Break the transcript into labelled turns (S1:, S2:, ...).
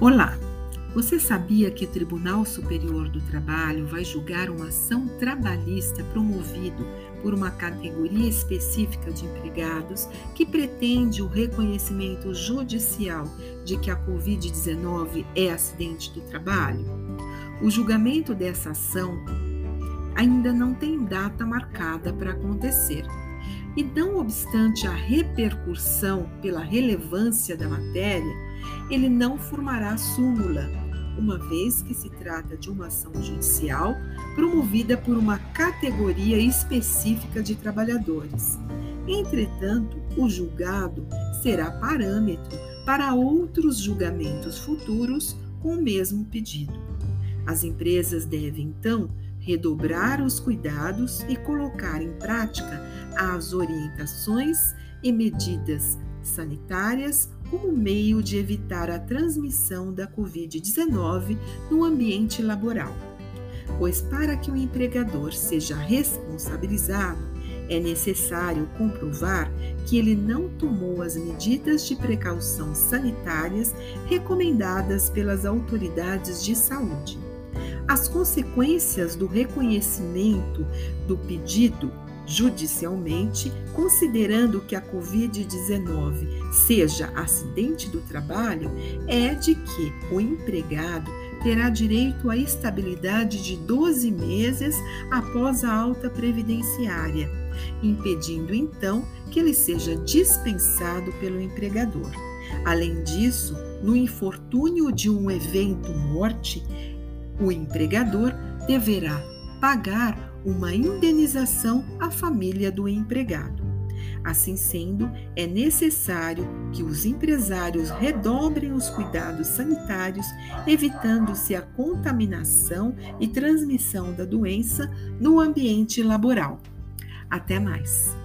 S1: Olá! Você sabia que o Tribunal Superior do Trabalho vai julgar uma ação trabalhista promovido por uma categoria específica de empregados que pretende o reconhecimento judicial de que a Covid-19 é acidente do trabalho? O julgamento dessa ação ainda não tem data marcada para acontecer. E não obstante a repercussão pela relevância da matéria, ele não formará súmula, uma vez que se trata de uma ação judicial promovida por uma categoria específica de trabalhadores. Entretanto, o julgado será parâmetro para outros julgamentos futuros com o mesmo pedido. As empresas devem, então, redobrar os cuidados e colocar em prática as orientações e medidas sanitárias como meio de evitar a transmissão da Covid-19 no ambiente laboral. Pois, para que o empregador seja responsabilizado, é necessário comprovar que ele não tomou as medidas de precaução sanitárias recomendadas pelas autoridades de saúde. As consequências do reconhecimento do pedido judicialmente, considerando que a Covid-19 seja acidente do trabalho, é de que o empregado terá direito à estabilidade de 12 meses após a alta previdenciária, impedindo então que ele seja dispensado pelo empregador. Além disso, no infortúnio de um evento morte, o empregador deverá pagar uma indenização à família do empregado. Assim sendo, é necessário que os empresários redobrem os cuidados sanitários, evitando-se a contaminação e transmissão da doença no ambiente laboral. Até mais!